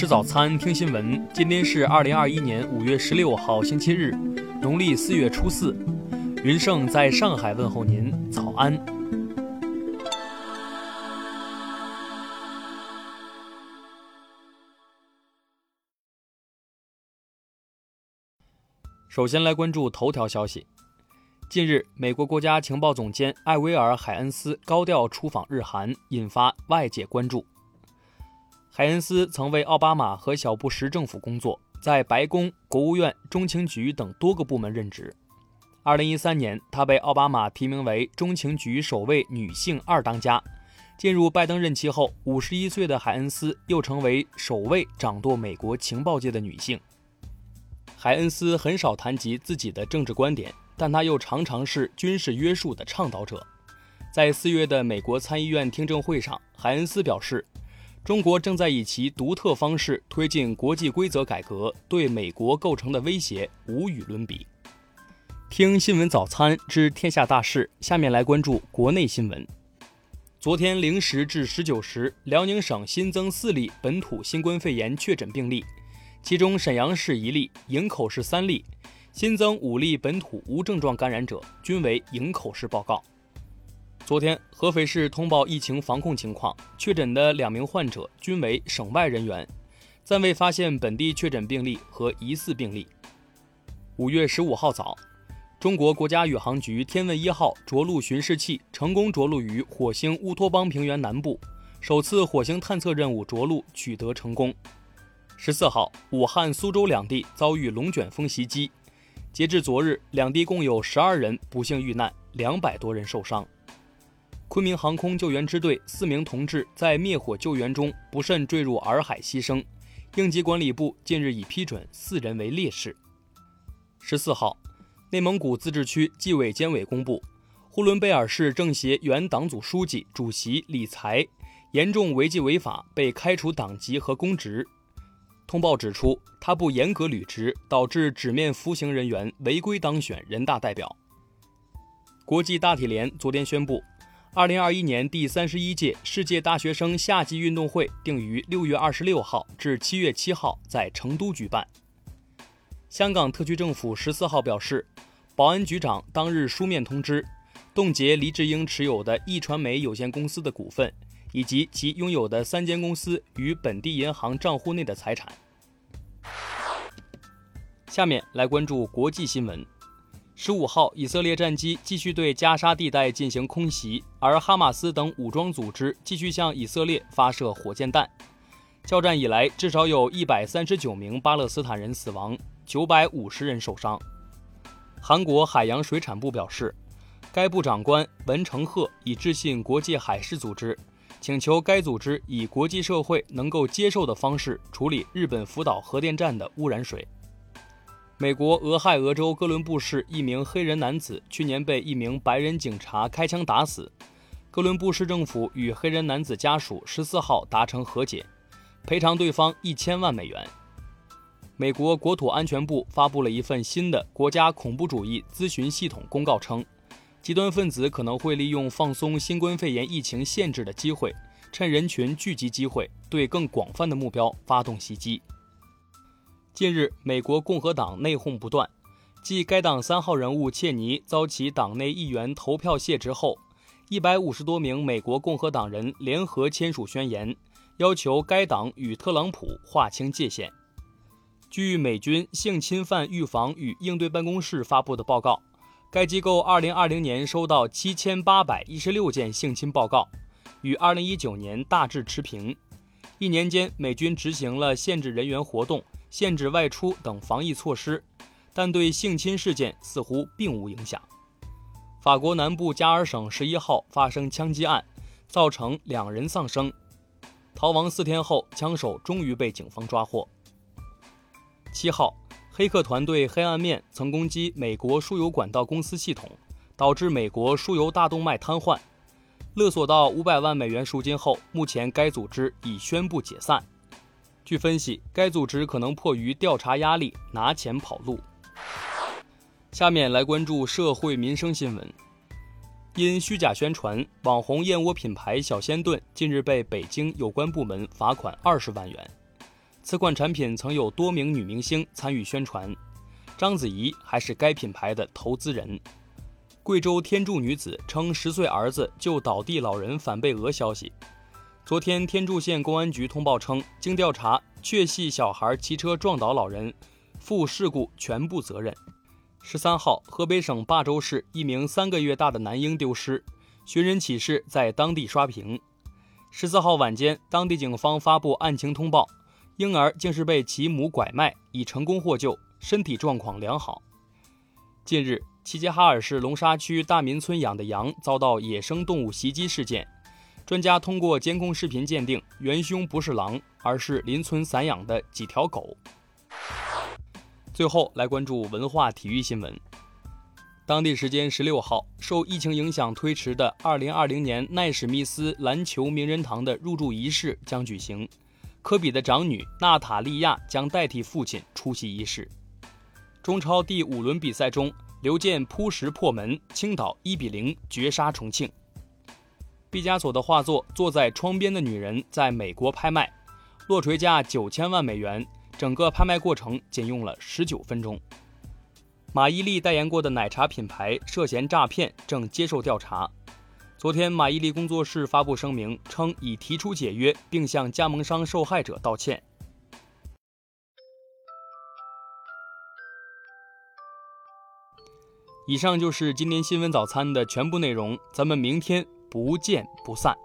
吃早餐，听新闻。今天是二零二一年五月十六号，星期日，农历四月初四。云盛在上海问候您，早安。首先来关注头条消息。近日，美国国家情报总监艾薇儿·海恩斯高调出访日韩，引发外界关注。海恩斯曾为奥巴马和小布什政府工作，在白宫、国务院、中情局等多个部门任职。2013年，她被奥巴马提名为中情局首位女性二当家。进入拜登任期后，51岁的海恩斯又成为首位掌舵美国情报界的女性。海恩斯很少谈及自己的政治观点，但他又常常是军事约束的倡导者。在四月的美国参议院听证会上，海恩斯表示，中国正在以其独特方式推进国际规则改革，对美国构成的威胁无与伦比。听新闻早餐知天下大事，下面来关注国内新闻。昨天零时至十九时，辽宁省新增四例本土新冠肺炎确诊病例。其中，沈阳市一例，营口市三例，新增五例本土无症状感染者，均为营口市报告。昨天，合肥市通报疫情防控情况，确诊的两名患者均为省外人员，暂未发现本地确诊病例和疑似病例。五月十五号早，中国国家宇航局天问一号着陆巡视器成功着陆于火星乌托邦平原南部，首次火星探测任务着陆取得成功。十四号，武汉、苏州两地遭遇龙卷风袭击。截至昨日，两地共有十二人不幸遇难，两百多人受伤。昆明航空救援支队四名同志在灭火救援中不慎坠入洱海牺牲，应急管理部近日已批准四人为烈士。十四号，内蒙古自治区纪委监委公布，呼伦贝尔市政协原党组书记、主席李才严重违纪违法，被开除党籍和公职。通报指出，他不严格履职，导致纸面服刑人员违规当选人大代表。国际大体联昨天宣布，二零二一年第三十一届世界大学生夏季运动会定于六月二十六号至七月七号在成都举办。香港特区政府十四号表示，保安局长当日书面通知，冻结黎智英持有的易传媒有限公司的股份。以及其拥有的三间公司与本地银行账户内的财产。下面来关注国际新闻。十五号，以色列战机继续对加沙地带进行空袭，而哈马斯等武装组织继续向以色列发射火箭弹。交战以来，至少有一百三十九名巴勒斯坦人死亡，九百五十人受伤。韩国海洋水产部表示，该部长官文成赫已致信国际海事组织。请求该组织以国际社会能够接受的方式处理日本福岛核电站的污染水。美国俄亥俄州哥伦布市一名黑人男子去年被一名白人警察开枪打死，哥伦布市政府与黑人男子家属十四号达成和解，赔偿对方一千万美元。美国国土安全部发布了一份新的国家恐怖主义咨询系统公告称。极端分子可能会利用放松新冠肺炎疫情限制的机会，趁人群聚集机会，对更广泛的目标发动袭击。近日，美国共和党内讧不断，继该党三号人物切尼遭其党内议员投票卸职后，一百五十多名美国共和党人联合签署宣言，要求该党与特朗普划清界限。据美军性侵犯预防与应对办公室发布的报告。该机构2020年收到7816件性侵报告，与2019年大致持平。一年间，美军执行了限制人员活动、限制外出等防疫措施，但对性侵事件似乎并无影响。法国南部加尔省十一号发生枪击案，造成两人丧生。逃亡四天后，枪手终于被警方抓获。七号。黑客团队黑暗面曾攻击美国输油管道公司系统，导致美国输油大动脉瘫痪，勒索到五百万美元赎金后，目前该组织已宣布解散。据分析，该组织可能迫于调查压力拿钱跑路。下面来关注社会民生新闻。因虚假宣传，网红燕窝品牌小鲜炖近日被北京有关部门罚款二十万元。此款产品曾有多名女明星参与宣传，章子怡还是该品牌的投资人。贵州天柱女子称十岁儿子救倒地老人反被讹消息。昨天，天柱县公安局通报称，经调查，确系小孩骑车撞倒老人，负事故全部责任。十三号，河北省霸州市一名三个月大的男婴丢失，寻人启事在当地刷屏。十四号晚间，当地警方发布案情通报，婴儿竟是被其母拐卖，已成功获救，身体状况良好。近日，齐齐哈尔市龙沙区大民村养的羊遭到野生动物袭击事件，专家通过监控视频鉴定，元凶不是狼，而是邻村散养的几条狗。最后来关注文化体育新闻。当地时间十六号，受疫情影响推迟的二零二零年奈史密斯篮球名人堂的入住仪式将举行，科比的长女娜塔莉亚将代替父亲出席仪式。中超第五轮比赛中，刘健扑石破门，青岛一比零绝杀重庆。毕加索的画作《坐在窗边的女人》在美国拍卖，落锤价九千万美元，整个拍卖过程仅用了十九分钟。马伊琍代言过的奶茶品牌涉嫌诈骗，正接受调查。昨天，马伊琍工作室发布声明称，已提出解约，并向加盟商受害者道歉。以上就是今天新闻早餐的全部内容，咱们明天不见不散。